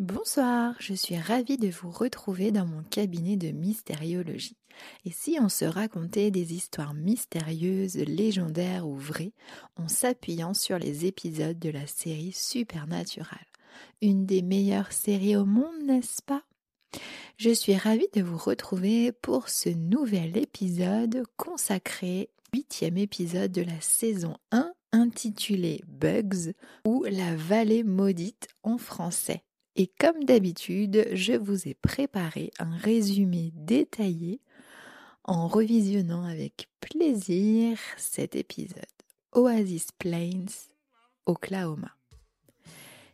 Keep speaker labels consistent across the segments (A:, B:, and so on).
A: Bonsoir, je suis ravie de vous retrouver dans mon cabinet de mystériologie. Et si on se racontait des histoires mystérieuses, légendaires ou vraies, en s'appuyant sur les épisodes de la série Supernatural Une des meilleures séries au monde, n'est-ce pas? Je suis ravie de vous retrouver pour ce nouvel épisode consacré, huitième épisode de la saison 1 intitulé Bugs ou La vallée maudite en français. Et comme d'habitude, je vous ai préparé un résumé détaillé en revisionnant avec plaisir cet épisode. Oasis Plains, Oklahoma.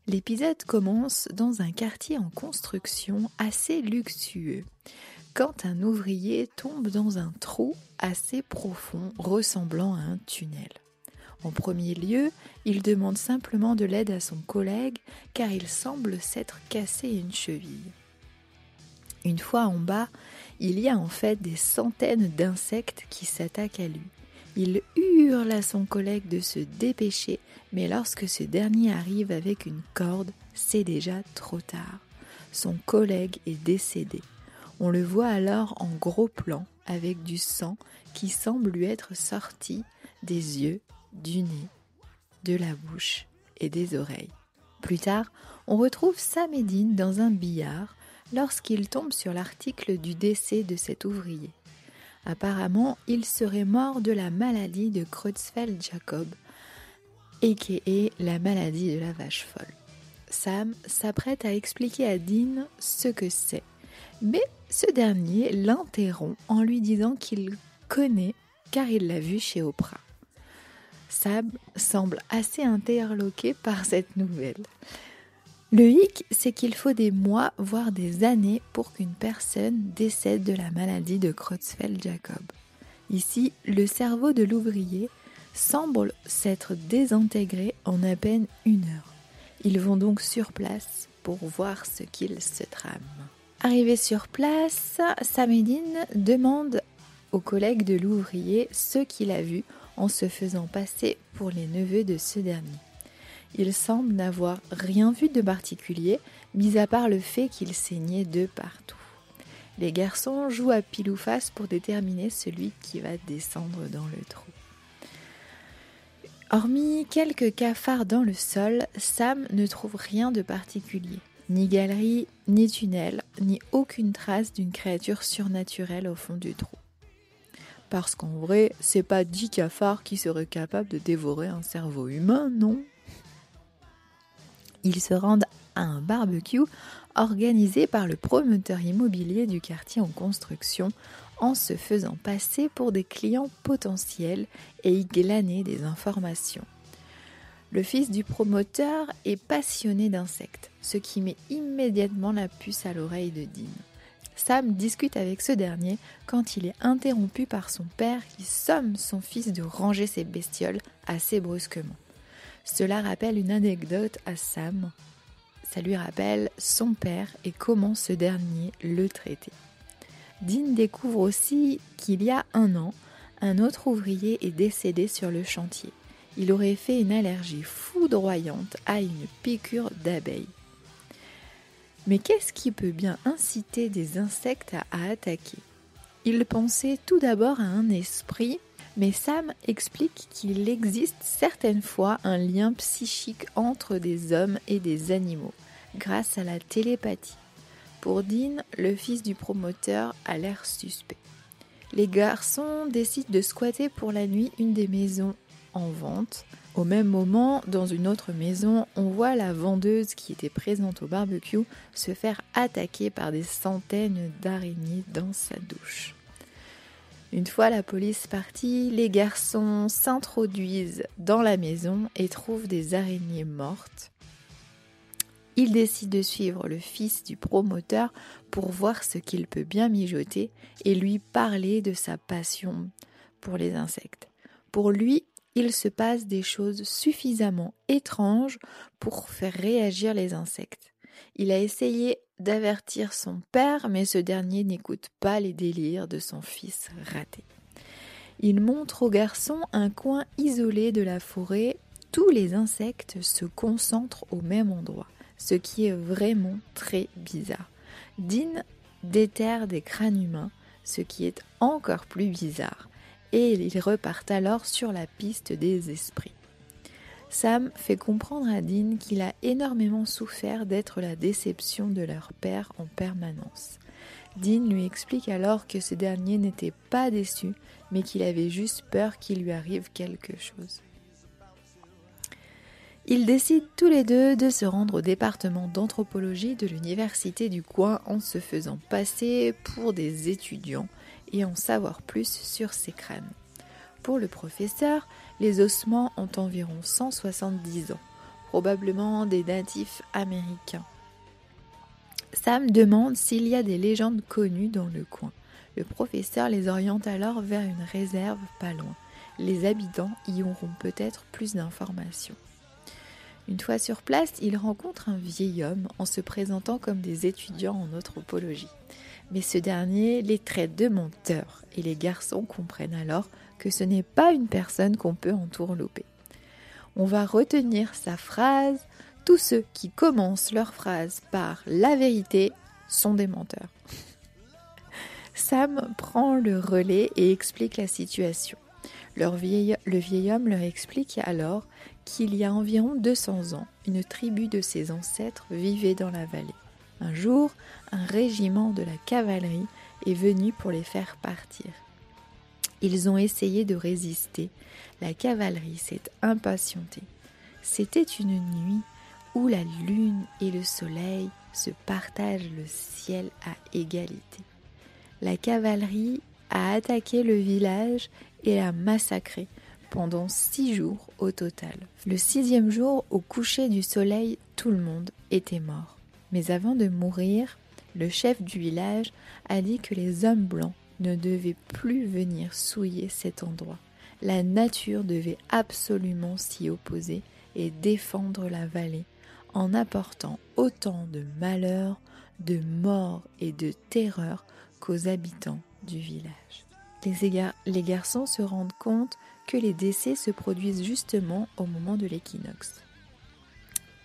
A: L'épisode commence dans un quartier en construction assez luxueux, quand un ouvrier tombe dans un trou assez profond ressemblant à un tunnel. En premier lieu, il demande simplement de l'aide à son collègue car il semble s'être cassé une cheville. Une fois en bas, il y a en fait des centaines d'insectes qui s'attaquent à lui. Il hurle à son collègue de se dépêcher, mais lorsque ce dernier arrive avec une corde, c'est déjà trop tard. Son collègue est décédé. On le voit alors en gros plan avec du sang qui semble lui être sorti des yeux du nez, de la bouche et des oreilles. Plus tard, on retrouve Sam dans un billard lorsqu'il tombe sur l'article du décès de cet ouvrier. Apparemment, il serait mort de la maladie de Creutzfeldt-Jacob, a.k.a. la maladie de la vache folle. Sam s'apprête à expliquer à Dean ce que c'est, mais ce dernier l'interrompt en lui disant qu'il connaît car il l'a vu chez Oprah. Sam semble assez interloqué par cette nouvelle. Le hic, c'est qu'il faut des mois, voire des années pour qu'une personne décède de la maladie de Creutzfeldt-Jacob. Ici, le cerveau de l'ouvrier semble s'être désintégré en à peine une heure. Ils vont donc sur place pour voir ce qu'il se trame. Arrivé sur place, Samedine demande aux collègues de l'ouvrier ce qu'il a vu en se faisant passer pour les neveux de ce dernier. Il semble n'avoir rien vu de particulier, mis à part le fait qu'il saignait de partout. Les garçons jouent à pile ou face pour déterminer celui qui va descendre dans le trou. Hormis quelques cafards dans le sol, Sam ne trouve rien de particulier. Ni galerie, ni tunnel, ni aucune trace d'une créature surnaturelle au fond du trou. Parce qu'en vrai, c'est pas dix cafards qui seraient capables de dévorer un cerveau humain, non? Ils se rendent à un barbecue organisé par le promoteur immobilier du quartier en construction en se faisant passer pour des clients potentiels et y glaner des informations. Le fils du promoteur est passionné d'insectes, ce qui met immédiatement la puce à l'oreille de Dean. Sam discute avec ce dernier quand il est interrompu par son père qui somme son fils de ranger ses bestioles assez brusquement. Cela rappelle une anecdote à Sam. Ça lui rappelle son père et comment ce dernier le traitait. Dean découvre aussi qu'il y a un an, un autre ouvrier est décédé sur le chantier. Il aurait fait une allergie foudroyante à une piqûre d'abeille. Mais qu'est-ce qui peut bien inciter des insectes à, attaquer? Il pensait tout d'abord à un esprit, mais Sam explique qu'il existe certaines fois un lien psychique entre des hommes et des animaux, grâce à la télépathie. Pour Dean, le fils du promoteur a l'air suspect. Les garçons décident de squatter pour la nuit une des maisons en vente au même moment, dans une autre maison, on voit la vendeuse qui était présente au barbecue se faire attaquer par des centaines d'araignées dans sa douche. Une fois la police partie, les garçons s'introduisent dans la maison et trouvent des araignées mortes. Ils décident de suivre le fils du promoteur pour voir ce qu'il peut bien mijoter et lui parler de sa passion pour les insectes. Pour lui, il se passe des choses suffisamment étranges pour faire réagir les insectes. Il a essayé d'avertir son père, mais ce dernier n'écoute pas les délires de son fils raté. Il montre au garçon un coin isolé de la forêt. Tous les insectes se concentrent au même endroit. ce qui est vraiment très bizarre. Dean déterre des crânes humains, ce qui est encore plus bizarre, et ils repartent alors sur la piste des esprits. Sam fait comprendre à Dean qu'il a énormément souffert d'être la déception de leur père en permanence. Dean lui explique alors que ce dernier n'était pas déçu, mais qu'il avait juste peur qu'il lui arrive quelque chose. Ils décident tous les deux de se rendre au département d'anthropologie de l'université du coin en se faisant passer pour des étudiants et en savoir plus sur ces crânes. Pour le professeur, les ossements ont environ 170 ans, probablement des natifs américains. Sam demande s'il y a des légendes connues dans le coin. Le professeur les oriente alors vers une réserve pas loin. Les habitants y auront peut-être plus d'informations. Une fois sur place, il rencontre un vieil homme en se présentant comme des étudiants en anthropologie. Mais ce dernier les traite de menteurs et les garçons comprennent alors que ce n'est pas une personne qu'on peut entourlouper. On va retenir sa phrase Tous ceux qui commencent leur phrase par la vérité sont des menteurs. Sam prend le relais et explique la situation. le vieil homme leur explique alors qu'il y a environ 200 ans, une tribu de ses ancêtres vivait dans la vallée. Un jour, un régiment de la cavalerie est venu pour les faire partir. Ils ont essayé de résister. La cavalerie s'est impatientée. C'était une nuit où la lune et le soleil se partagent le ciel à égalité. La cavalerie a attaqué le village et l'a massacré pendant six jours au total. Le sixième jour, au coucher du soleil, tout le monde était mort. Mais avant de mourir, le chef du village a dit que les hommes blancs ne devaient plus venir souiller cet endroit. La nature devait absolument s'y opposer et défendre la vallée en apportant autant de malheur, de mort et de terreur qu'aux habitants du village. Les garçons se rendent compte que les décès se produisent justement au moment de l'équinoxe.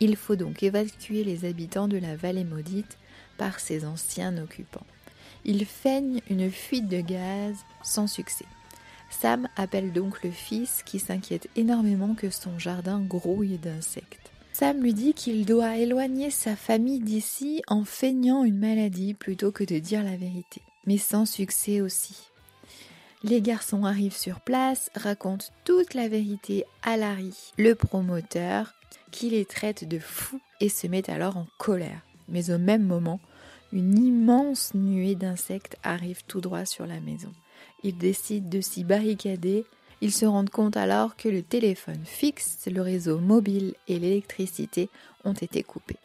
A: Il faut donc évacuer les habitants de la vallée maudite par ses anciens occupants. Ils feignent une fuite de gaz sans succès. Sam appelle donc le fils qui s'inquiète énormément que son jardin grouille d'insectes. Sam lui dit qu'il doit éloigner sa famille d'ici en feignant une maladie plutôt que de dire la vérité, mais sans succès aussi. Les garçons arrivent sur place, racontent toute la vérité à Larry, le promoteur, qui les traite de fous et se met alors en colère. Mais au même moment, une immense nuée d'insectes arrive tout droit sur la maison. Ils décident de s'y barricader. Ils se rendent compte alors que le téléphone fixe, le réseau mobile et l'électricité ont été coupés.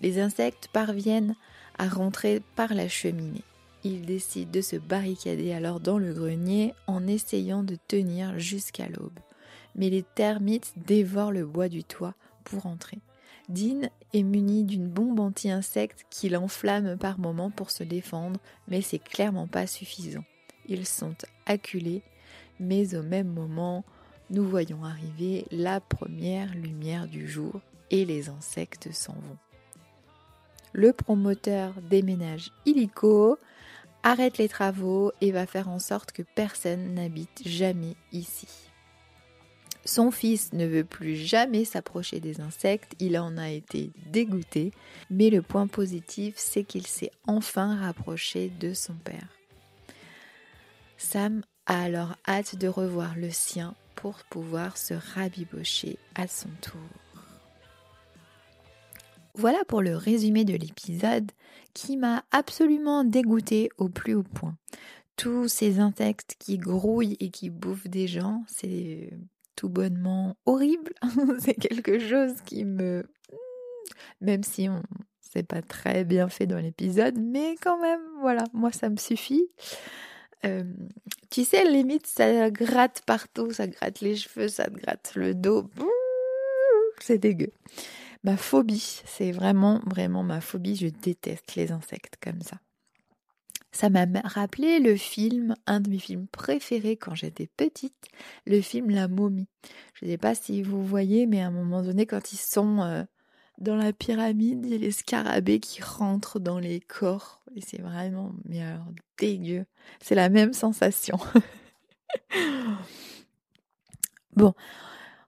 A: Les insectes parviennent à rentrer par la cheminée. Ils décident de se barricader alors dans le grenier en essayant de tenir jusqu'à l'aube. Mais les termites dévorent le bois du toit pour entrer. Dean est muni d'une bombe anti-insecte qui l'enflamme par moments pour se défendre, mais c'est clairement pas suffisant. Ils sont acculés, mais au même moment, nous voyons arriver la première lumière du jour et les insectes s'en vont. Le promoteur déménage illico, arrête les travaux et va faire en sorte que personne n'habite jamais ici. Son fils ne veut plus jamais s'approcher des insectes, il en a été dégoûté, mais le point positif, c'est qu'il s'est enfin rapproché de son père. Sam a alors hâte de revoir le sien pour pouvoir se rabibocher à son tour. Voilà pour le résumé de l'épisode qui m'a absolument dégoûté au plus haut point. Tous ces insectes qui grouillent et qui bouffent des gens, c'est tout bonnement horrible. c'est quelque chose qui me... Même si on... c'est pas très bien fait dans l'épisode, mais quand même, voilà, moi ça me suffit. Euh, tu sais, limite, ça gratte partout, ça gratte les cheveux, ça te gratte le dos. C'est dégueu. Ma phobie, c'est vraiment, vraiment ma phobie. Je déteste les insectes comme ça. Ça m'a rappelé le film, un de mes films préférés quand j'étais petite, le film La momie. Je ne sais pas si vous voyez, mais à un moment donné, quand ils sont euh, dans la pyramide, il y a les scarabées qui rentrent dans les corps. Et c'est vraiment, mais alors, dégueu. C'est la même sensation. bon,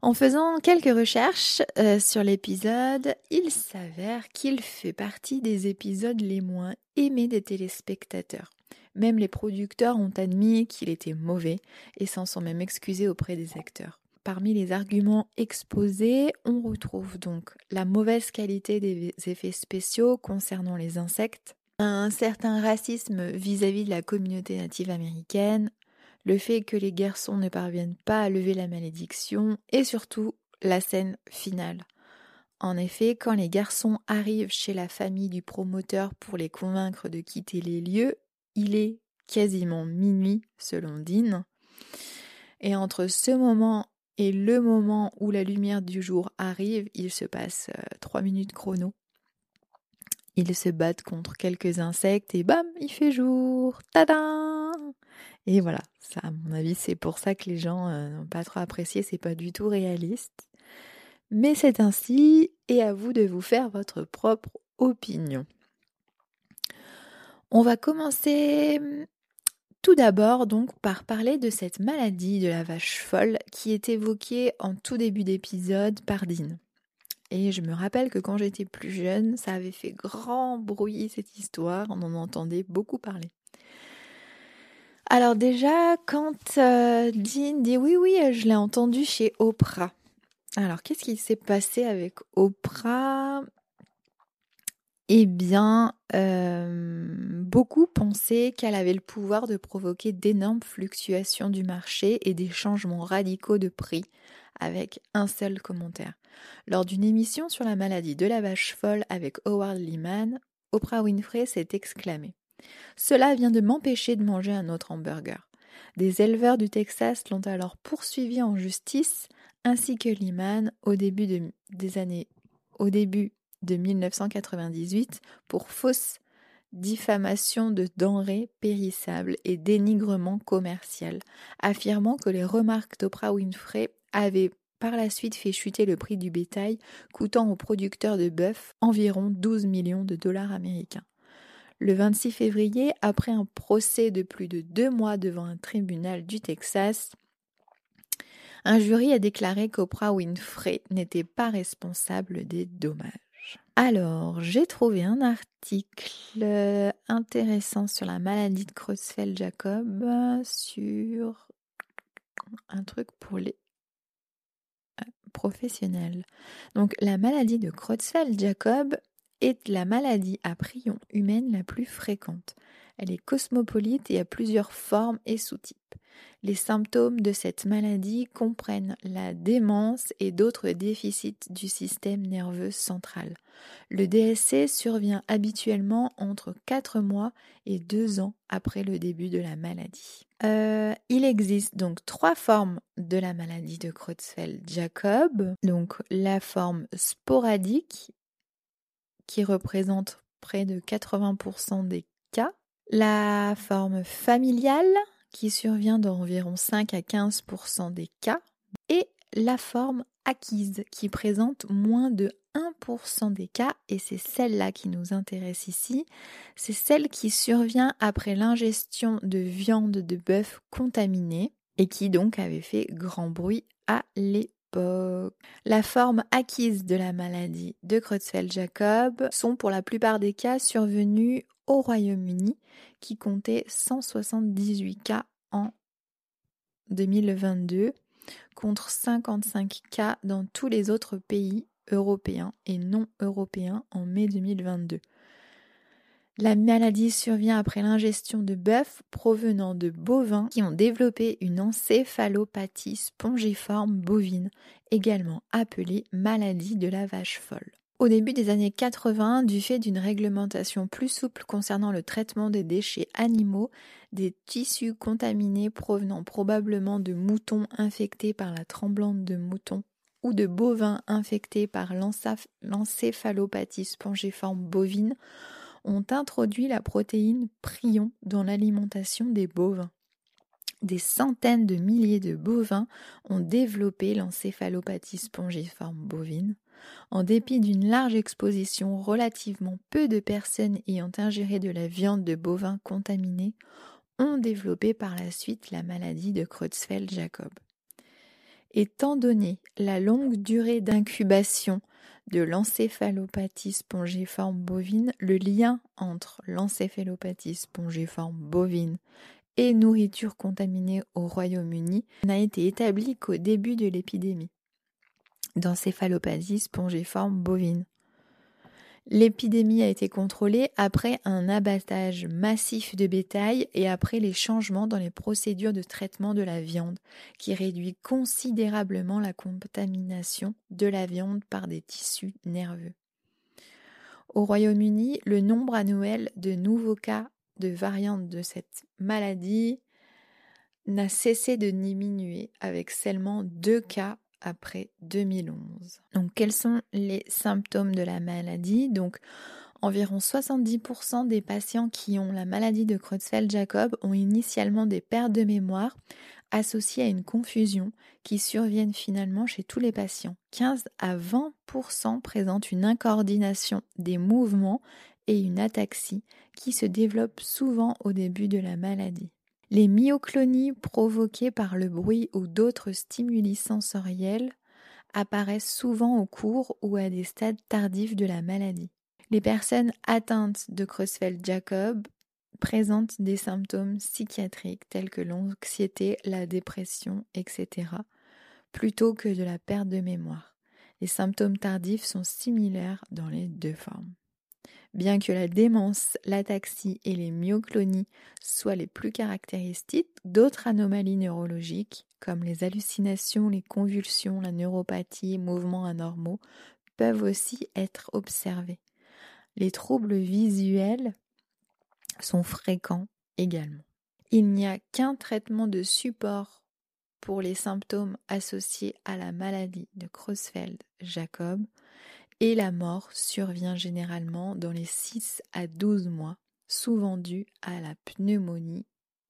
A: en faisant quelques recherches euh, sur l'épisode, il s'avère qu'il fait partie des épisodes les moins aimés des téléspectateurs. Même les producteurs ont admis qu'il était mauvais et s'en sont même excusés auprès des acteurs. Parmi les arguments exposés, on retrouve donc la mauvaise qualité des effets spéciaux concernant les insectes, un certain racisme vis-à-vis de la communauté native américaine, le fait que les garçons ne parviennent pas à lever la malédiction et surtout la scène finale. En effet, quand les garçons arrivent chez la famille du promoteur pour les convaincre de quitter les lieux, il est quasiment minuit selon Dean. Et entre ce moment et le moment où la lumière du jour arrive, il se passe euh, trois minutes chrono. Ils se battent contre quelques insectes et bam, il fait jour. Tada Et voilà, ça à mon avis, c'est pour ça que les gens euh, n'ont pas trop apprécié, c'est pas du tout réaliste. Mais c'est ainsi et à vous de vous faire votre propre opinion. On va commencer tout d'abord donc par parler de cette maladie de la vache folle qui est évoquée en tout début d'épisode par Dean. Et je me rappelle que quand j'étais plus jeune, ça avait fait grand bruit cette histoire, on en entendait beaucoup parler. Alors déjà, quand euh, Dean dit oui, oui, je l'ai entendu chez Oprah. Alors qu'est-ce qui s'est passé avec Oprah? Eh bien, euh, beaucoup pensaient qu'elle avait le pouvoir de provoquer d'énormes fluctuations du marché et des changements radicaux de prix, avec un seul commentaire. Lors d'une émission sur la maladie de la vache folle avec Howard Lehman, Oprah Winfrey s'est exclamée Cela vient de m'empêcher de manger un autre hamburger. Des éleveurs du Texas l'ont alors poursuivi en justice, ainsi que Lehman au début des années au début de 1998 pour fausse diffamation de denrées périssables et dénigrement commercial, affirmant que les remarques d'Oprah Winfrey avaient par la suite fait chuter le prix du bétail, coûtant aux producteurs de bœuf environ 12 millions de dollars américains. Le 26 février, après un procès de plus de deux mois devant un tribunal du Texas, un jury a déclaré qu'Oprah Winfrey n'était pas responsable des dommages. Alors, j'ai trouvé un article euh, intéressant sur la maladie de Creutzfeldt-Jacob, sur un truc pour les euh, professionnels. Donc, la maladie de Creutzfeldt-Jacob la maladie à prion humaine la plus fréquente. Elle est cosmopolite et a plusieurs formes et sous-types. Les symptômes de cette maladie comprennent la démence et d'autres déficits du système nerveux central. Le DSC survient habituellement entre 4 mois et 2 ans après le début de la maladie. Euh, il existe donc trois formes de la maladie de Creutzfeldt-Jacob. Donc la forme sporadique qui représente près de 80% des cas, la forme familiale qui survient dans environ 5 à 15% des cas, et la forme acquise qui présente moins de 1% des cas, et c'est celle-là qui nous intéresse ici, c'est celle qui survient après l'ingestion de viande de bœuf contaminée et qui donc avait fait grand bruit à l'époque. La forme acquise de la maladie de Creutzfeldt-Jacob sont pour la plupart des cas survenus au Royaume-Uni qui comptait 178 cas en 2022 contre 55 cas dans tous les autres pays européens et non européens en mai 2022. La maladie survient après l'ingestion de bœufs provenant de bovins qui ont développé une encéphalopathie spongiforme bovine, également appelée maladie de la vache folle. Au début des années 80, du fait d'une réglementation plus souple concernant le traitement des déchets animaux, des tissus contaminés provenant probablement de moutons infectés par la tremblante de mouton ou de bovins infectés par l'encéphalopathie spongiforme bovine ont introduit la protéine prion dans l'alimentation des bovins. Des centaines de milliers de bovins ont développé l'encéphalopathie spongiforme bovine en dépit d'une large exposition, relativement peu de personnes ayant ingéré de la viande de bovins contaminés ont développé par la suite la maladie de Creutzfeldt-Jacob. Étant donné la longue durée d'incubation de l'encéphalopathie spongiforme bovine, le lien entre l'encéphalopathie spongiforme bovine et nourriture contaminée au Royaume-Uni n'a été établi qu'au début de l'épidémie d'encéphalopathie spongiforme bovine. L'épidémie a été contrôlée après un abattage massif de bétail et après les changements dans les procédures de traitement de la viande, qui réduit considérablement la contamination de la viande par des tissus nerveux. Au Royaume-Uni, le nombre annuel de nouveaux cas de variantes de cette maladie n'a cessé de diminuer avec seulement deux cas après 2011. Donc quels sont les symptômes de la maladie? Donc environ 70% des patients qui ont la maladie de Creutzfeldt-Jacob ont initialement des pertes de mémoire associées à une confusion qui surviennent finalement chez tous les patients. 15 à 20% présentent une incoordination des mouvements et une ataxie qui se développe souvent au début de la maladie. Les myoclonies provoquées par le bruit ou d'autres stimuli sensoriels apparaissent souvent au cours ou à des stades tardifs de la maladie. Les personnes atteintes de Creutzfeldt-Jacob présentent des symptômes psychiatriques tels que l'anxiété, la dépression, etc., plutôt que de la perte de mémoire. Les symptômes tardifs sont similaires dans les deux formes. Bien que la démence, l'ataxie et les myoclonies soient les plus caractéristiques, d'autres anomalies neurologiques, comme les hallucinations, les convulsions, la neuropathie, mouvements anormaux, peuvent aussi être observés. Les troubles visuels sont fréquents également. Il n'y a qu'un traitement de support pour les symptômes associés à la maladie de Creutzfeldt-Jacob, et la mort survient généralement dans les 6 à 12 mois, souvent due à la pneumonie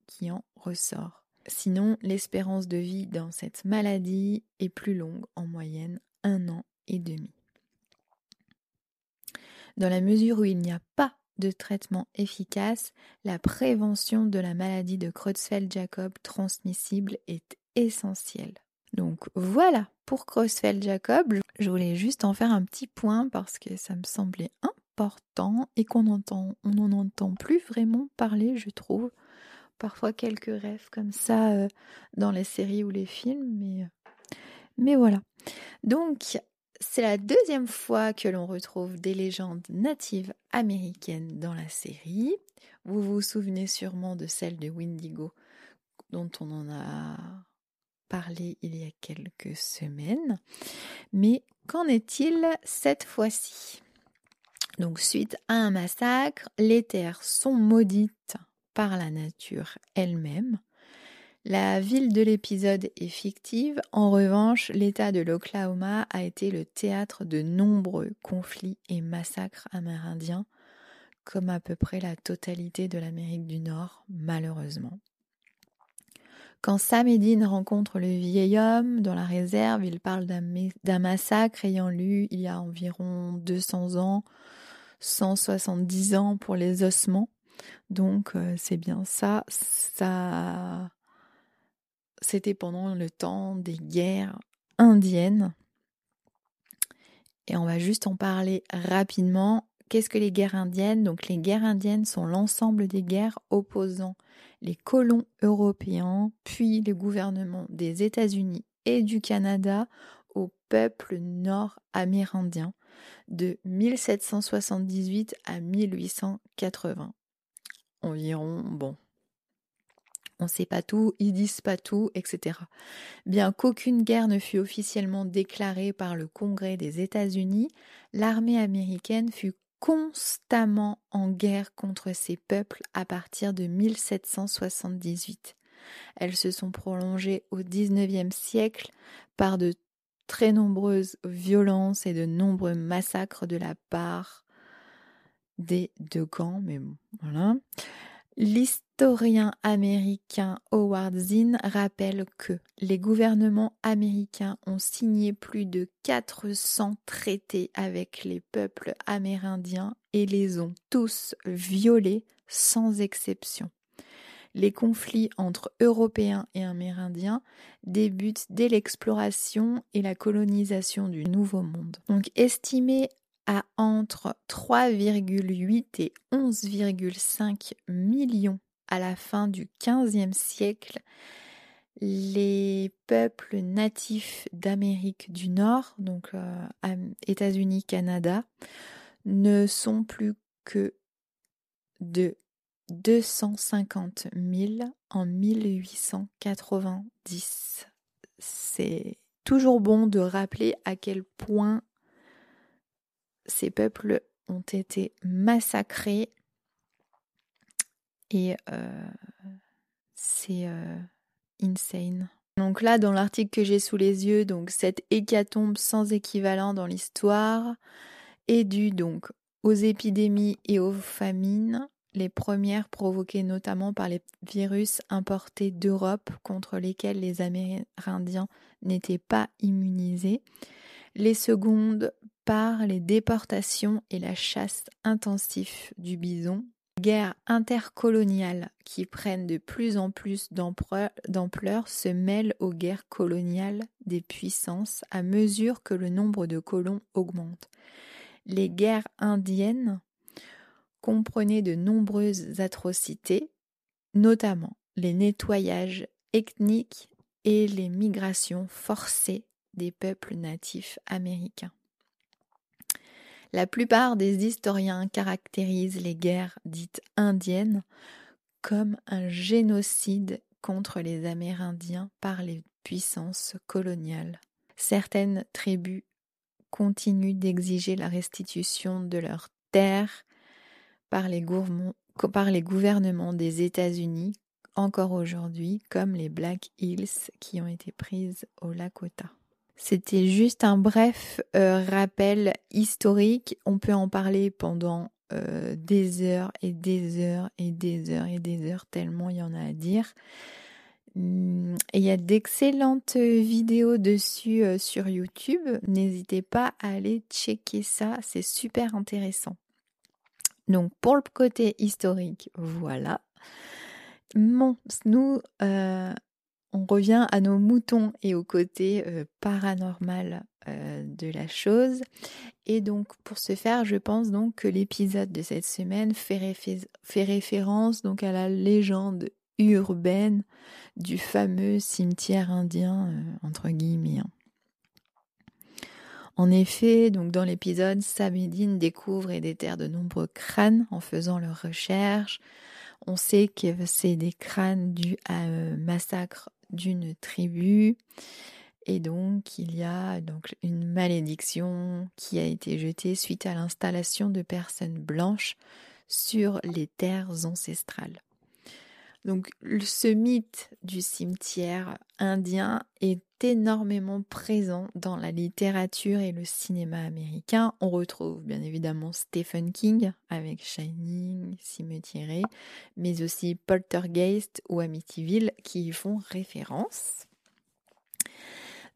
A: qui en ressort. Sinon, l'espérance de vie dans cette maladie est plus longue, en moyenne un an et demi. Dans la mesure où il n'y a pas de traitement efficace, la prévention de la maladie de Creutzfeldt-Jacob transmissible est essentielle. Donc voilà pour Creutzfeldt-Jacob. Je voulais juste en faire un petit point parce que ça me semblait important et qu'on entend, on n'en entend plus vraiment parler, je trouve. Parfois quelques rêves comme ça euh, dans les séries ou les films, mais, euh, mais voilà. Donc c'est la deuxième fois que l'on retrouve des légendes natives américaines dans la série. Vous vous souvenez sûrement de celle de Windigo dont on en a il y a quelques semaines. Mais qu'en est-il cette fois-ci? Donc suite à un massacre, les terres sont maudites par la nature elle-même. La ville de l'épisode est fictive, en revanche, l'État de l'Oklahoma a été le théâtre de nombreux conflits et massacres amérindiens, comme à peu près la totalité de l'Amérique du Nord, malheureusement. Quand Sam rencontre le vieil homme dans la réserve, il parle d'un massacre ayant lieu il y a environ 200 ans, 170 ans pour les ossements. Donc euh, c'est bien ça. Ça, c'était pendant le temps des guerres indiennes. Et on va juste en parler rapidement. Qu'est-ce que les guerres indiennes? Donc les guerres indiennes sont l'ensemble des guerres opposant les colons européens, puis les gouvernements des États-Unis et du Canada au peuple nord-amérindien de 1778 à 1880. Environ, bon, on ne sait pas tout, ils disent pas tout, etc. Bien qu'aucune guerre ne fût officiellement déclarée par le Congrès des États-Unis, l'armée américaine fut constamment en guerre contre ces peuples à partir de 1778. Elles se sont prolongées au XIXe siècle par de très nombreuses violences et de nombreux massacres de la part des deux camps, mais voilà. L'historien américain Howard Zinn rappelle que les gouvernements américains ont signé plus de 400 traités avec les peuples amérindiens et les ont tous violés sans exception. Les conflits entre Européens et Amérindiens débutent dès l'exploration et la colonisation du Nouveau Monde. Donc estimé à entre 3,8 et 11,5 millions à la fin du XVe siècle, les peuples natifs d'Amérique du Nord, donc euh, États-Unis, Canada, ne sont plus que de 250 000 en 1890. C'est toujours bon de rappeler à quel point ces peuples ont été massacrés et euh, c'est euh, insane. Donc là, dans l'article que j'ai sous les yeux, donc cette hécatombe sans équivalent dans l'histoire est due donc aux épidémies et aux famines, les premières provoquées notamment par les virus importés d'Europe contre lesquels les Amérindiens n'étaient pas immunisés, les secondes par les déportations et la chasse intensive du bison, guerres intercoloniales qui prennent de plus en plus d'ampleur se mêlent aux guerres coloniales des puissances à mesure que le nombre de colons augmente. Les guerres indiennes comprenaient de nombreuses atrocités, notamment les nettoyages ethniques et les migrations forcées des peuples natifs américains. La plupart des historiens caractérisent les guerres dites indiennes comme un génocide contre les Amérindiens par les puissances coloniales. Certaines tribus continuent d'exiger la restitution de leurs terres par les, gouvernements des États-Unis encore aujourd'hui, comme les Black Hills qui ont été prises au Lakota. C'était juste un bref euh, rappel historique. On peut en parler pendant euh, des heures et des heures et des heures et des heures, tellement il y en a à dire. Hum, il y a d'excellentes vidéos dessus euh, sur YouTube. N'hésitez pas à aller checker ça, c'est super intéressant. Donc pour le côté historique, voilà. Nous, on revient à nos moutons et au côté euh, paranormal euh, de la chose. Et donc pour ce faire, je pense donc que l'épisode de cette semaine fait, référence donc à la légende urbaine du fameux cimetière indien euh, entre guillemets. Hein. En effet, donc dans l'épisode, Sam découvre et déterre de nombreux crânes en faisant leurs recherches. On sait que c'est des crânes dus à un massacre d'une tribu. Et donc, il y a donc une malédiction qui a été jetée suite à l'installation de personnes blanches sur les terres ancestrales. Donc, ce mythe du cimetière indien est énormément présent dans la littérature et le cinéma américain. On retrouve bien évidemment Stephen King avec Shining, Cimetière, mais aussi Poltergeist ou Amityville qui y font référence.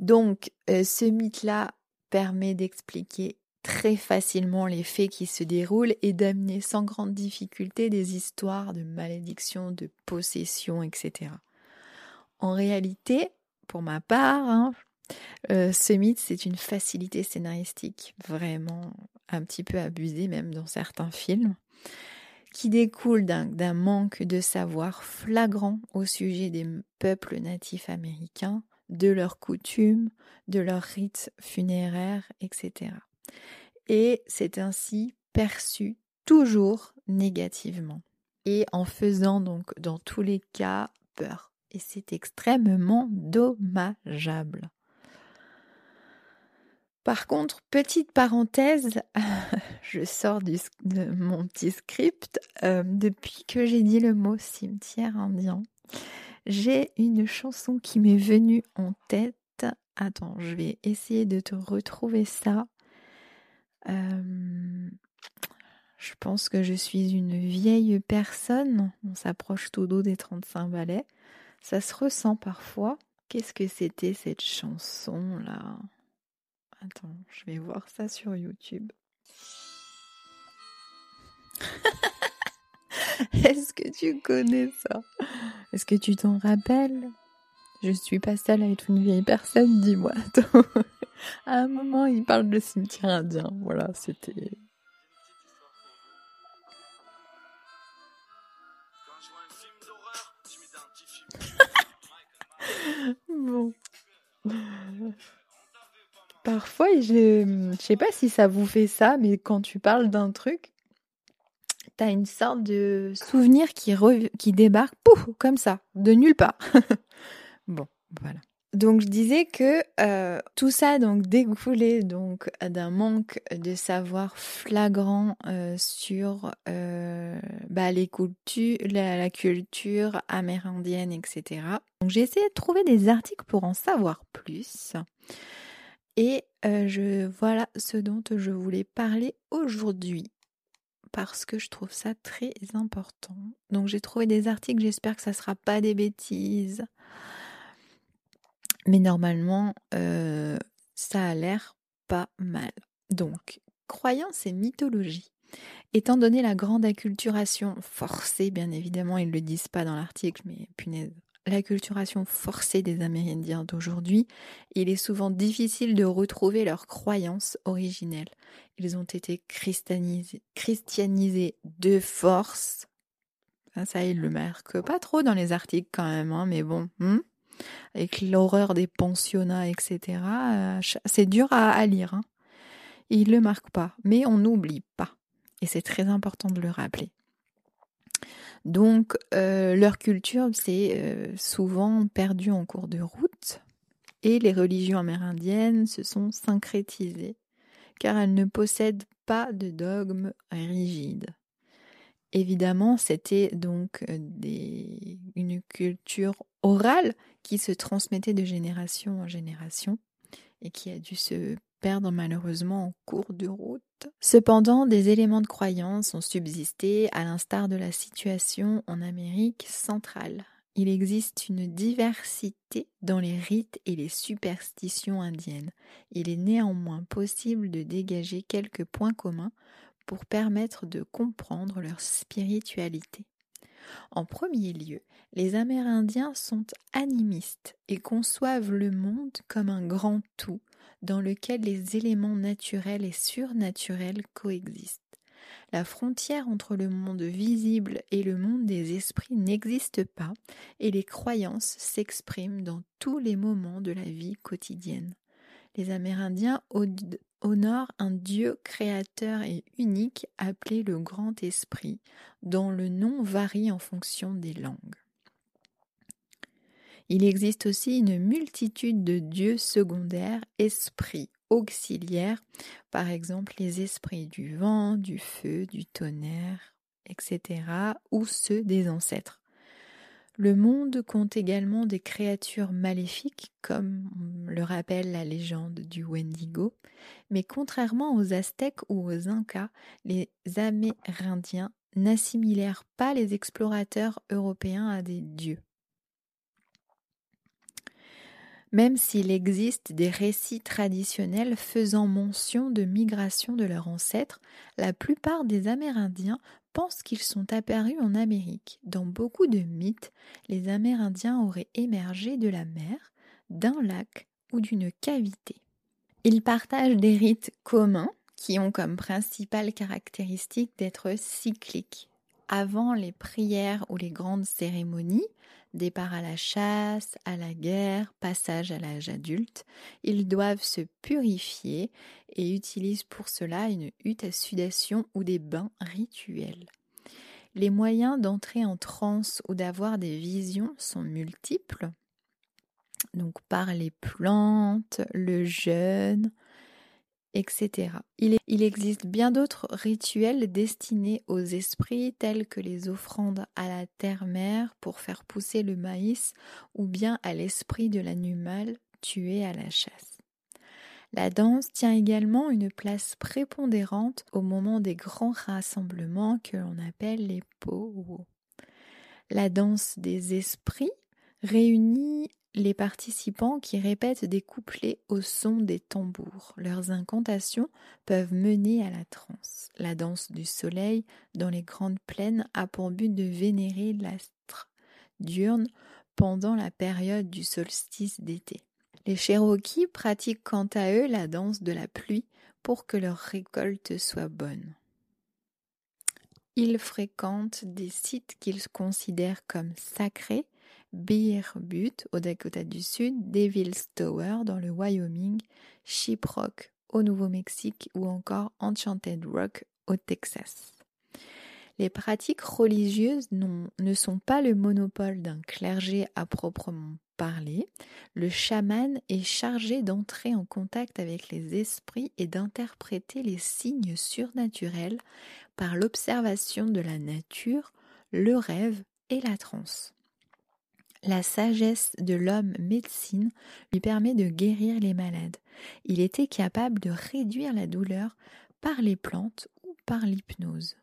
A: Donc, euh, ce mythe-là permet d'expliquer très facilement les faits qui se déroulent et d'amener sans grande difficulté des histoires de malédiction, de possession, etc. En réalité, pour ma part, hein, euh, ce mythe, c'est une facilité scénaristique, vraiment un petit peu abusée même dans certains films, qui découle d'un manque de savoir flagrant au sujet des peuples natifs américains, de leurs coutumes, de leurs rites funéraires, etc. Et c'est ainsi perçu toujours négativement et en faisant donc dans tous les cas peur et c'est extrêmement dommageable. Par contre, petite parenthèse, je sors de mon petit script, euh, depuis que j'ai dit le mot cimetière indien, j'ai une chanson qui m'est venue en tête. Attends, je vais essayer de te retrouver ça. Euh, Je pense que je suis une vieille personne. On s'approche tout d'eau des 35 balais. Ça se ressent parfois. Qu'est-ce que c'était cette chanson là Attends, je vais voir ça sur YouTube. Est-ce que tu connais ça? Est-ce que tu t'en rappelles? Je suis pas seule à être une vieille personne, dis-moi. à un moment, il parle de cimetière indien. Voilà, c'était bon. Parfois, je ne sais pas si ça vous fait ça, mais quand tu parles d'un truc, tu as une sorte de souvenir qui, qui débarque, pouf, comme ça, de nulle part. bon, voilà. Donc je disais que euh, tout ça donc découlait donc d'un manque de savoir flagrant euh, sur euh, bah, les cultures, la, culture amérindienne, etc. Donc j'ai essayé de trouver des articles pour en savoir plus. Et je voilà ce dont je voulais parler aujourd'hui parce que je trouve ça très important. Donc j'ai trouvé des articles, j'espère que ça ne sera pas des bêtises. Mais normalement, euh, ça a l'air pas mal. Donc, croyance et mythologie. Étant donné la grande acculturation forcée, bien évidemment, ils ne le disent pas dans l'article, mais punaise, l'acculturation forcée des Amérindiens d'aujourd'hui, il est souvent difficile de retrouver leurs croyances originelles. Ils ont été christianisés, christianisés de force. Ça, ils le marquent pas trop dans les articles quand même, hein, mais bon. Hmm avec l'horreur des pensionnats, etc. Euh, c'est dur à, lire. Hein. Il ne le marque pas, mais on n'oublie pas. Et c'est très important de le rappeler. Donc, euh, leur culture s'est euh, souvent perdue en cours de route et les religions amérindiennes se sont syncrétisées car elles ne possèdent pas de dogme rigide. Évidemment, c'était donc une culture orale qui se transmettait de génération en génération et qui a dû se perdre malheureusement en cours de route. Cependant, des éléments de croyance ont subsisté à l'instar de la situation en Amérique centrale. Il existe une diversité dans les rites et les superstitions indiennes. Il est néanmoins possible de dégager quelques points communs pour permettre de comprendre leur spiritualité. En premier lieu, les Amérindiens sont animistes et conçoivent le monde comme un grand tout dans lequel les éléments naturels et surnaturels coexistent. La frontière entre le monde visible et le monde des esprits n'existe pas et les croyances s'expriment dans tous les moments de la vie quotidienne. Les Amérindiens honorent un Dieu créateur et unique appelé le Grand Esprit, dont le nom varie en fonction des langues. Il existe aussi une multitude de dieux secondaires, esprits auxiliaires, par exemple les esprits du vent, du feu, du tonnerre, etc., ou ceux des ancêtres. Le monde compte également des créatures maléfiques, comme le rappelle la légende du Wendigo, mais contrairement aux Aztèques ou aux Incas, les Amérindiens n'assimilèrent pas les explorateurs européens à des dieux. Même s'il existe des récits traditionnels faisant mention de migration de leurs ancêtres, la plupart des Amérindiens pensent qu'ils sont apparus en Amérique. Dans beaucoup de mythes, les Amérindiens auraient émergé de la mer, d'un lac ou d'une cavité. Ils partagent des rites communs qui ont comme principale caractéristique d'être cycliques. Avant les prières ou les grandes cérémonies, départ à la chasse, à la guerre, passage à l'âge adulte, ils doivent se purifier et utilisent pour cela une hutte à sudation ou des bains rituels. Les moyens d'entrer en transe ou d'avoir des visions sont multiples, donc par les plantes, le jeûne, etc. Il, existe bien d'autres rituels destinés aux esprits tels que les offrandes à la terre-mère pour faire pousser le maïs ou bien à l'esprit de l'animal tué à la chasse. La danse tient également une place prépondérante au moment des grands rassemblements que l'on appelle les powwows. La danse des esprits réunit les participants qui répètent des couplets au son des tambours. Leurs incantations peuvent mener à la transe. La danse du soleil dans les grandes plaines a pour but de vénérer l'astre diurne pendant la période du solstice d'été. Les Cherokees pratiquent quant à eux la danse de la pluie pour que leur récolte soit bonne. Ils fréquentent des sites qu'ils considèrent comme sacrés, Bear Butte au Dakota du Sud, Devil's Tower dans le Wyoming, Shiprock au Nouveau-Mexique ou encore Enchanted Rock au Texas. Les pratiques religieuses ne sont pas le monopole d'un clergé à proprement parler. Le chaman est chargé d'entrer en contact avec les esprits et d'interpréter les signes surnaturels par l'observation de la nature, le rêve et la transe. La sagesse de l'homme médecine lui permet de guérir les malades. Il était capable de réduire la douleur par les plantes ou par l'hypnose.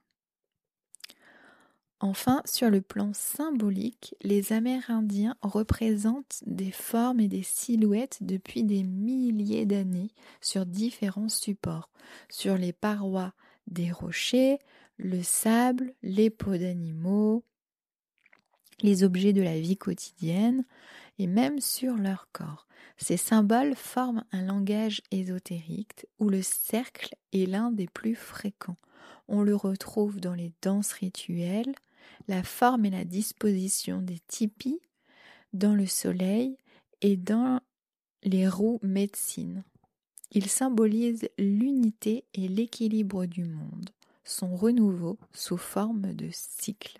A: Enfin, sur le plan symbolique, les Amérindiens représentent des formes et des silhouettes depuis des milliers d'années sur différents supports, sur les parois des rochers, le sable, les peaux d'animaux, les objets de la vie quotidienne et même sur leur corps. Ces symboles forment un langage ésotérique où le cercle est l'un des plus fréquents. On le retrouve dans les danses rituelles, la forme et la disposition des tipis, dans le soleil et dans les roues médecine. Il symbolise l'unité et l'équilibre du monde, son renouveau sous forme de cycle.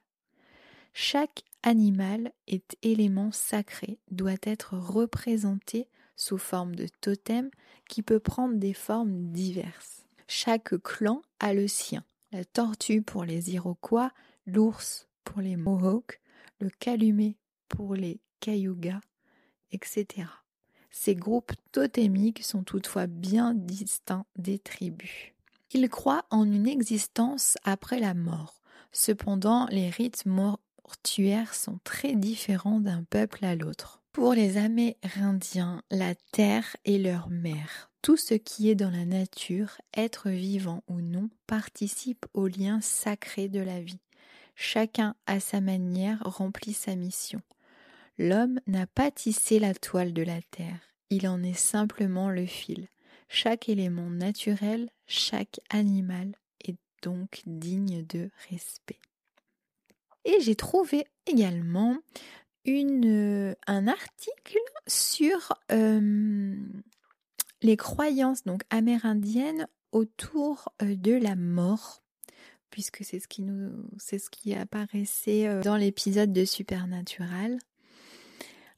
A: Chaque animal est élément sacré, doit être représenté sous forme de totem qui peut prendre des formes diverses. Chaque clan a le sien. La tortue pour les Iroquois, l'ours pour les Mohawks, le calumet pour les Cayugas, etc. Ces groupes totémiques sont toutefois bien distincts des tribus. Ils croient en une existence après la mort. Cependant, les rites sont très différents d'un peuple à l'autre. Pour les Amérindiens, la terre est leur mère. Tout ce qui est dans la nature, être vivant ou non, participe au lien sacré de la vie. Chacun à sa manière remplit sa mission. L'homme n'a pas tissé la toile de la terre, il en est simplement le fil. Chaque élément naturel, chaque animal est donc digne de respect. Et j'ai trouvé également une, un article sur euh, les croyances donc amérindiennes autour euh, de la mort puisque c'est ce qui nous c'est ce qui apparaissait euh, dans l'épisode de Supernatural.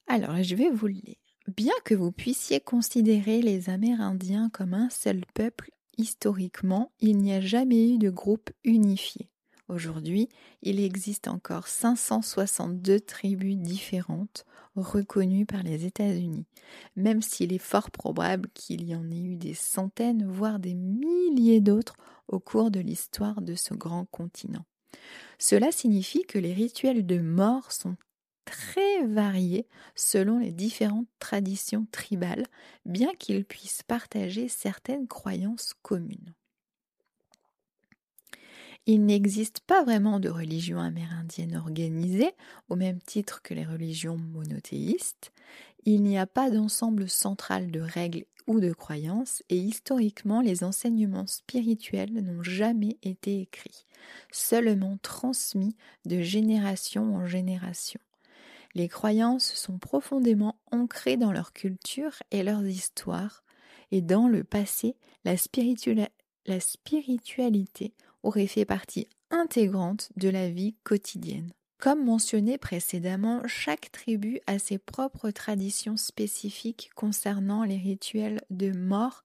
A: Alors, je vais vous le lire. Bien que vous puissiez considérer les Amérindiens comme un seul peuple, historiquement, il n'y a jamais eu de groupe unifié. Aujourd'hui, il existe encore 562 tribus différentes reconnues par les États-Unis, même s'il est fort probable qu'il y en ait eu des centaines, voire des milliers d'autres au cours de l'histoire de ce grand continent. Cela signifie que les rituels de mort sont très variés selon les différentes traditions tribales, bien qu'ils puissent partager certaines croyances communes. Il n'existe pas vraiment de religion amérindienne organisée, au même titre que les religions monothéistes. Il n'y a pas d'ensemble central de règles ou de croyances, et historiquement les enseignements spirituels n'ont jamais été écrits, seulement transmis de génération en génération. Les croyances sont profondément ancrées dans leur culture et leurs histoires, et dans le passé, la, la spiritualité aurait fait partie intégrante de la vie quotidienne. Comme mentionné précédemment, chaque tribu a ses propres traditions spécifiques concernant les rituels de mort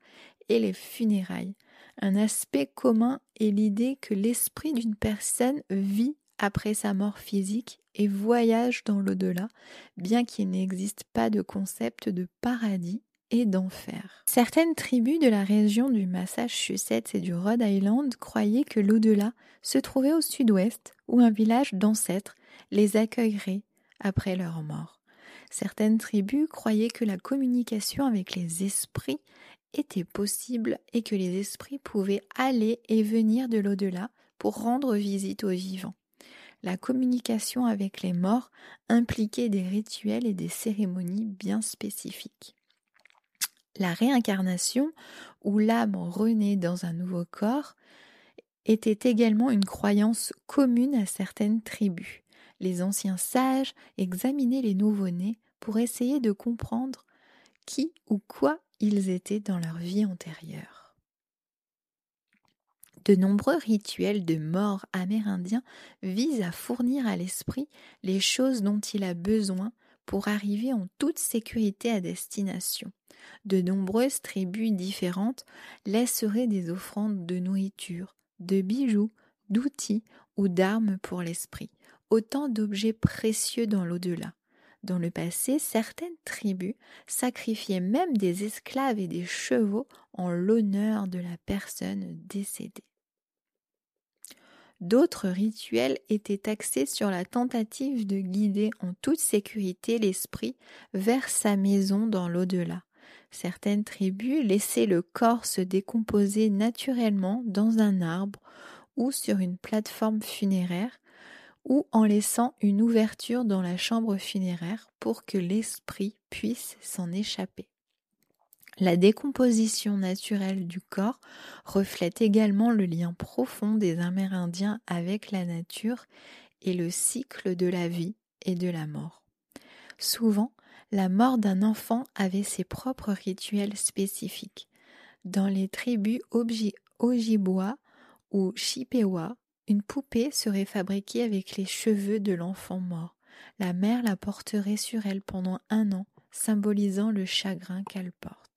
A: et les funérailles. Un aspect commun est l'idée que l'esprit d'une personne vit après sa mort physique et voyage dans l'au-delà, bien qu'il n'existe pas de concept de paradis et d'enfer. Certaines tribus de la région du Massachusetts et du Rhode Island croyaient que l'au-delà se trouvait au sud-ouest, où un village d'ancêtres les accueillerait après leur mort. Certaines tribus croyaient que la communication avec les esprits était possible et que les esprits pouvaient aller et venir de l'au-delà pour rendre visite aux vivants. La communication avec les morts impliquait des rituels et des cérémonies bien spécifiques. La réincarnation, où l'âme renaît dans un nouveau corps, était également une croyance commune à certaines tribus. Les anciens sages examinaient les nouveau-nés pour essayer de comprendre qui ou quoi ils étaient dans leur vie antérieure. De nombreux rituels de mort amérindiens visent à fournir à l'esprit les choses dont il a besoin pour arriver en toute sécurité à destination. De nombreuses tribus différentes laisseraient des offrandes de nourriture, de bijoux, d'outils ou d'armes pour l'esprit, autant d'objets précieux dans l'au-delà. Dans le passé, certaines tribus sacrifiaient même des esclaves et des chevaux en l'honneur de la personne décédée. D'autres rituels étaient axés sur la tentative de guider en toute sécurité l'esprit vers sa maison dans l'au-delà. Certaines tribus laissaient le corps se décomposer naturellement dans un arbre ou sur une plateforme funéraire ou en laissant une ouverture dans la chambre funéraire pour que l'esprit puisse s'en échapper. La décomposition naturelle du corps reflète également le lien profond des Amérindiens avec la nature et le cycle de la vie et de la mort. Souvent, la mort d'un enfant avait ses propres rituels spécifiques. Dans les tribus Ojibwa ou Chippewa, une poupée serait fabriquée avec les cheveux de l'enfant mort. La mère la porterait sur elle pendant un an, symbolisant le chagrin qu'elle porte.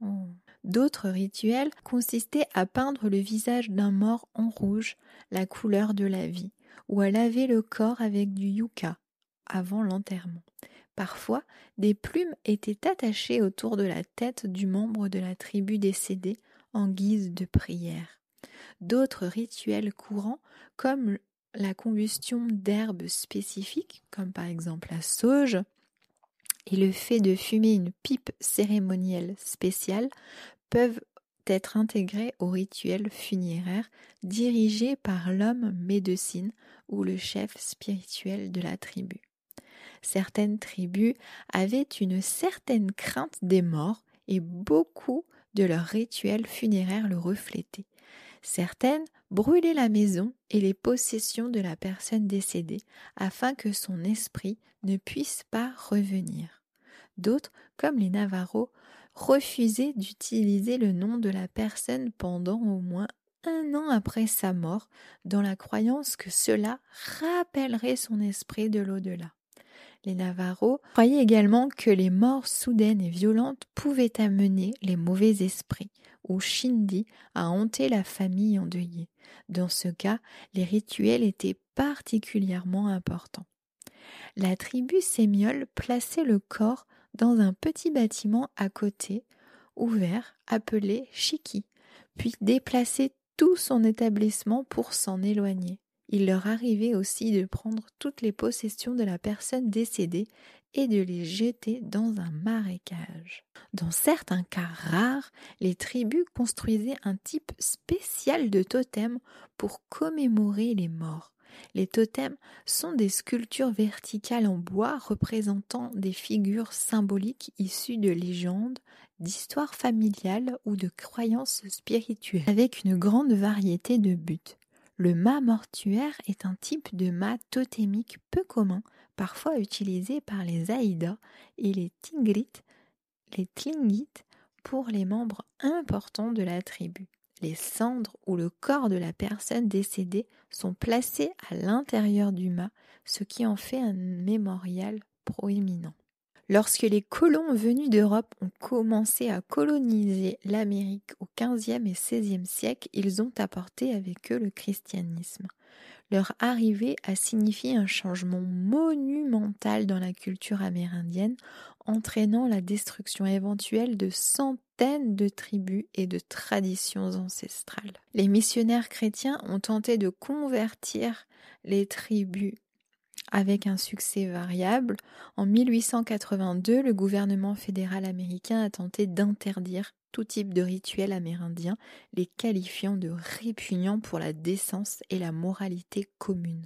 A: Oh. D'autres rituels consistaient à peindre le visage d'un mort en rouge, la couleur de la vie, ou à laver le corps avec du yucca avant l'enterrement. Parfois, des plumes étaient attachées autour de la tête du membre de la tribu décédée en guise de prière. D'autres rituels courants, comme la combustion d'herbes spécifiques, comme par exemple la sauge, et le fait de fumer une pipe cérémonielle spéciale, peuvent être intégrés aux rituels funéraires dirigés par l'homme médecine ou le chef spirituel de la tribu. Certaines tribus avaient une certaine crainte des morts et beaucoup de leurs rituels funéraires le reflétaient. Certaines brûlaient la maison et les possessions de la personne décédée afin que son esprit ne puisse pas revenir. D'autres, comme les Navarros, refusaient d'utiliser le nom de la personne pendant au moins un an après sa mort, dans la croyance que cela rappellerait son esprit de l'au-delà. Les Navarros croyaient également que les morts soudaines et violentes pouvaient amener les mauvais esprits, ou Shindy a hanté la famille endeuillée. Dans ce cas, les rituels étaient particulièrement importants. La tribu sémiole plaçait le corps dans un petit bâtiment à côté, ouvert, appelé Chiki, puis déplaçait tout son établissement pour s'en éloigner. Il leur arrivait aussi de prendre toutes les possessions de la personne décédée et de les jeter dans un marécage. Dans certains cas rares, les tribus construisaient un type spécial de totem pour commémorer les morts. Les totems sont des sculptures verticales en bois représentant des figures symboliques issues de légendes, d'histoires familiales ou de croyances spirituelles, avec une grande variété de buts. Le mât mortuaire est un type de mât totémique peu commun, parfois utilisé par les Aïdas et les Tingrites, les Tlingit pour les membres importants de la tribu. Les cendres ou le corps de la personne décédée sont placés à l'intérieur du mât, ce qui en fait un mémorial proéminent. Lorsque les colons venus d'Europe ont commencé à coloniser l'Amérique au XVe et XVIe siècle, ils ont apporté avec eux le christianisme. Leur arrivée a signifié un changement monumental dans la culture amérindienne, entraînant la destruction éventuelle de centaines de tribus et de traditions ancestrales. Les missionnaires chrétiens ont tenté de convertir les tribus avec un succès variable. En 1882, le gouvernement fédéral américain a tenté d'interdire tout type de rituel amérindien, les qualifiant de répugnants pour la décence et la moralité commune.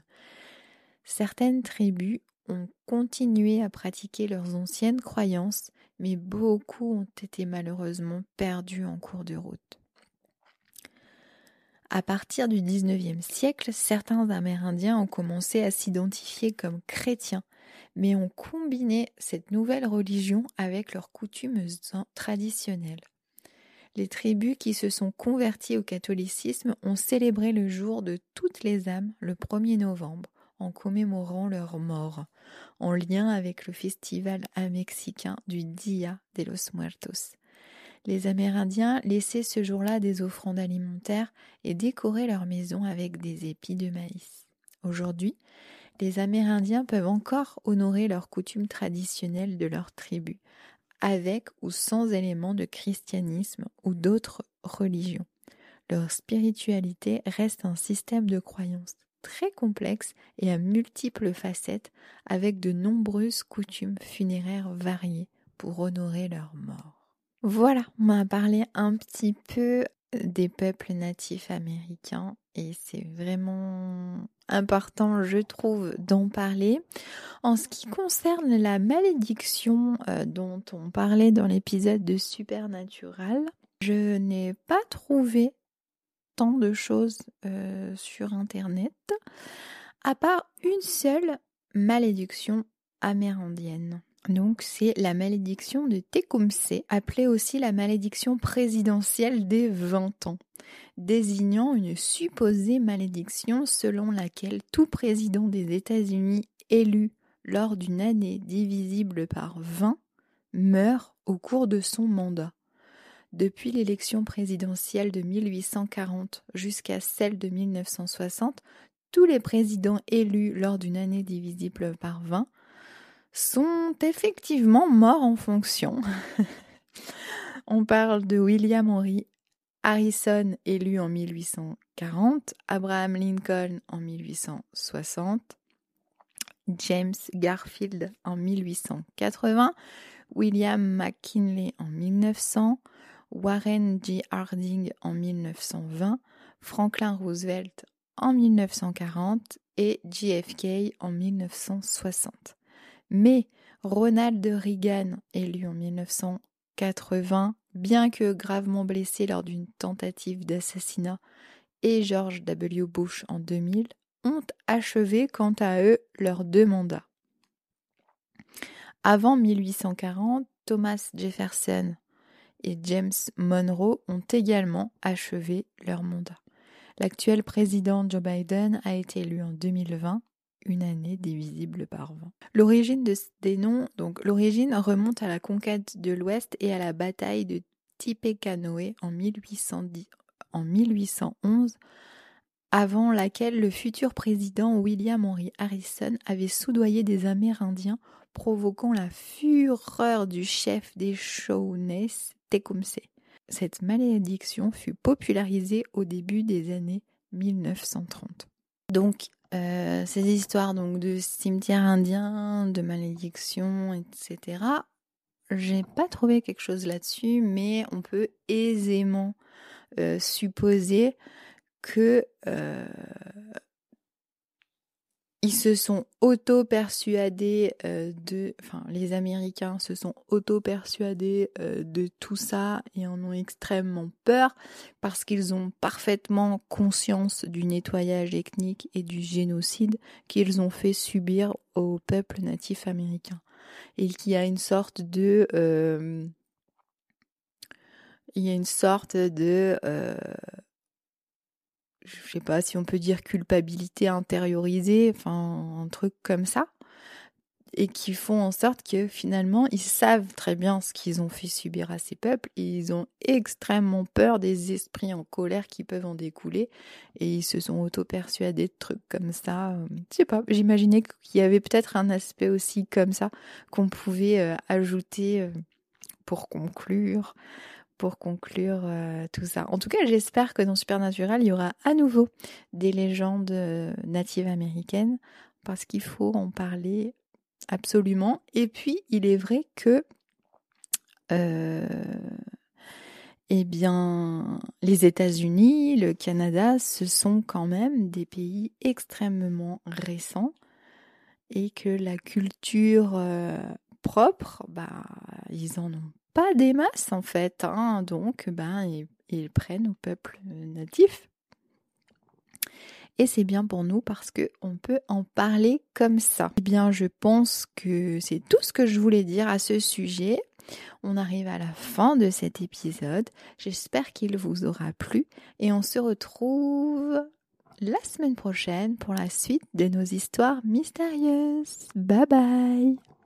A: Certaines tribus ont continué à pratiquer leurs anciennes croyances, mais beaucoup ont été malheureusement perdus en cours de route. À partir du XIXe siècle, certains Amérindiens ont commencé à s'identifier comme chrétiens, mais ont combiné cette nouvelle religion avec leurs coutumes traditionnelles. Les tribus qui se sont converties au catholicisme ont célébré le jour de toutes les âmes le 1er novembre en commémorant leur mort, en lien avec le festival mexicain du Dia de los Muertos. Les Amérindiens laissaient ce jour-là des offrandes alimentaires et décoraient leurs maisons avec des épis de maïs. Aujourd'hui, les Amérindiens peuvent encore honorer leurs coutumes traditionnelles de leur tribu, avec ou sans éléments de christianisme ou d'autres religions. Leur spiritualité reste un système de croyances très complexe et à multiples facettes, avec de nombreuses coutumes funéraires variées pour honorer leur mort. Voilà, on m'a parlé un petit peu des peuples natifs américains et c'est vraiment important, je trouve, d'en parler. En ce qui concerne la malédiction euh, dont on parlait dans l'épisode de Supernatural, je n'ai pas trouvé tant de choses euh, sur Internet, à part une seule malédiction amérindienne. Donc c'est la malédiction de Tecumseh, appelée aussi la malédiction présidentielle des 20 ans, désignant une supposée malédiction selon laquelle tout président des États-Unis élu lors d'une année divisible par 20 meurt au cours de son mandat. Depuis l'élection présidentielle de 1840 jusqu'à celle de 1960, tous les présidents élus lors d'une année divisible par 20 sont effectivement morts en fonction. On parle de William Henry Harrison élu en 1840, Abraham Lincoln en 1860, James Garfield en 1880, William McKinley en 1900, Warren G. Harding en 1920, Franklin Roosevelt en 1940 et JFK en 1960. Mais Ronald Reagan, élu en 1980, bien que gravement blessé lors d'une tentative d'assassinat, et George W. Bush en 2000, ont achevé quant à eux leurs deux mandats. Avant 1840, Thomas Jefferson et James Monroe ont également achevé leur mandat. L'actuel président Joe Biden a été élu en 2020 une année divisible par 20. L'origine de des noms, donc l'origine remonte à la conquête de l'Ouest et à la bataille de Tippecanoe en, 1810, en 1811, avant laquelle le futur président William Henry Harrison avait soudoyé des Amérindiens, provoquant la fureur du chef des Shawnees, Tecumseh. Cette malédiction fut popularisée au début des années 1930. Donc, euh, ces histoires donc de cimetières indiens, de malédictions, etc. J'ai pas trouvé quelque chose là-dessus, mais on peut aisément euh, supposer que euh, ils se sont auto-persuadés euh, de, enfin, les Américains se sont auto-persuadés euh, de tout ça et en ont extrêmement peur parce qu'ils ont parfaitement conscience du nettoyage ethnique et du génocide qu'ils ont fait subir au peuple natif américain. Et qu'il y a une sorte de, euh, il y a une sorte de je sais pas si on peut dire culpabilité intériorisée, enfin un truc comme ça. et qui font en sorte que finalement ils savent très bien ce qu'ils ont fait subir à ces peuples et ils ont extrêmement peur des esprits en colère qui peuvent en découler et ils se sont auto-persuadés de trucs comme ça. Je sais pas, j'imaginais qu'il y avait peut-être un aspect aussi comme ça qu'on pouvait euh, ajouter euh, pour conclure pour conclure euh, tout ça. En tout cas, j'espère que dans Supernatural, il y aura à nouveau des légendes natives américaines parce qu'il faut en parler absolument. Et puis, il est vrai que, euh, eh bien, les États-Unis, le Canada, ce sont quand même des pays extrêmement récents et que la culture euh, propre, bah, ils en ont pas des masses en fait. Hein. donc, ben, ils, prennent au peuple natif et c'est bien pour nous parce que on peut en parler comme ça. Eh bien, je pense que c'est tout ce que je voulais dire à ce sujet. On arrive à la fin de cet épisode. J'espère qu'il vous aura plu et on se retrouve la semaine prochaine pour la suite de nos histoires mystérieuses. Bye bye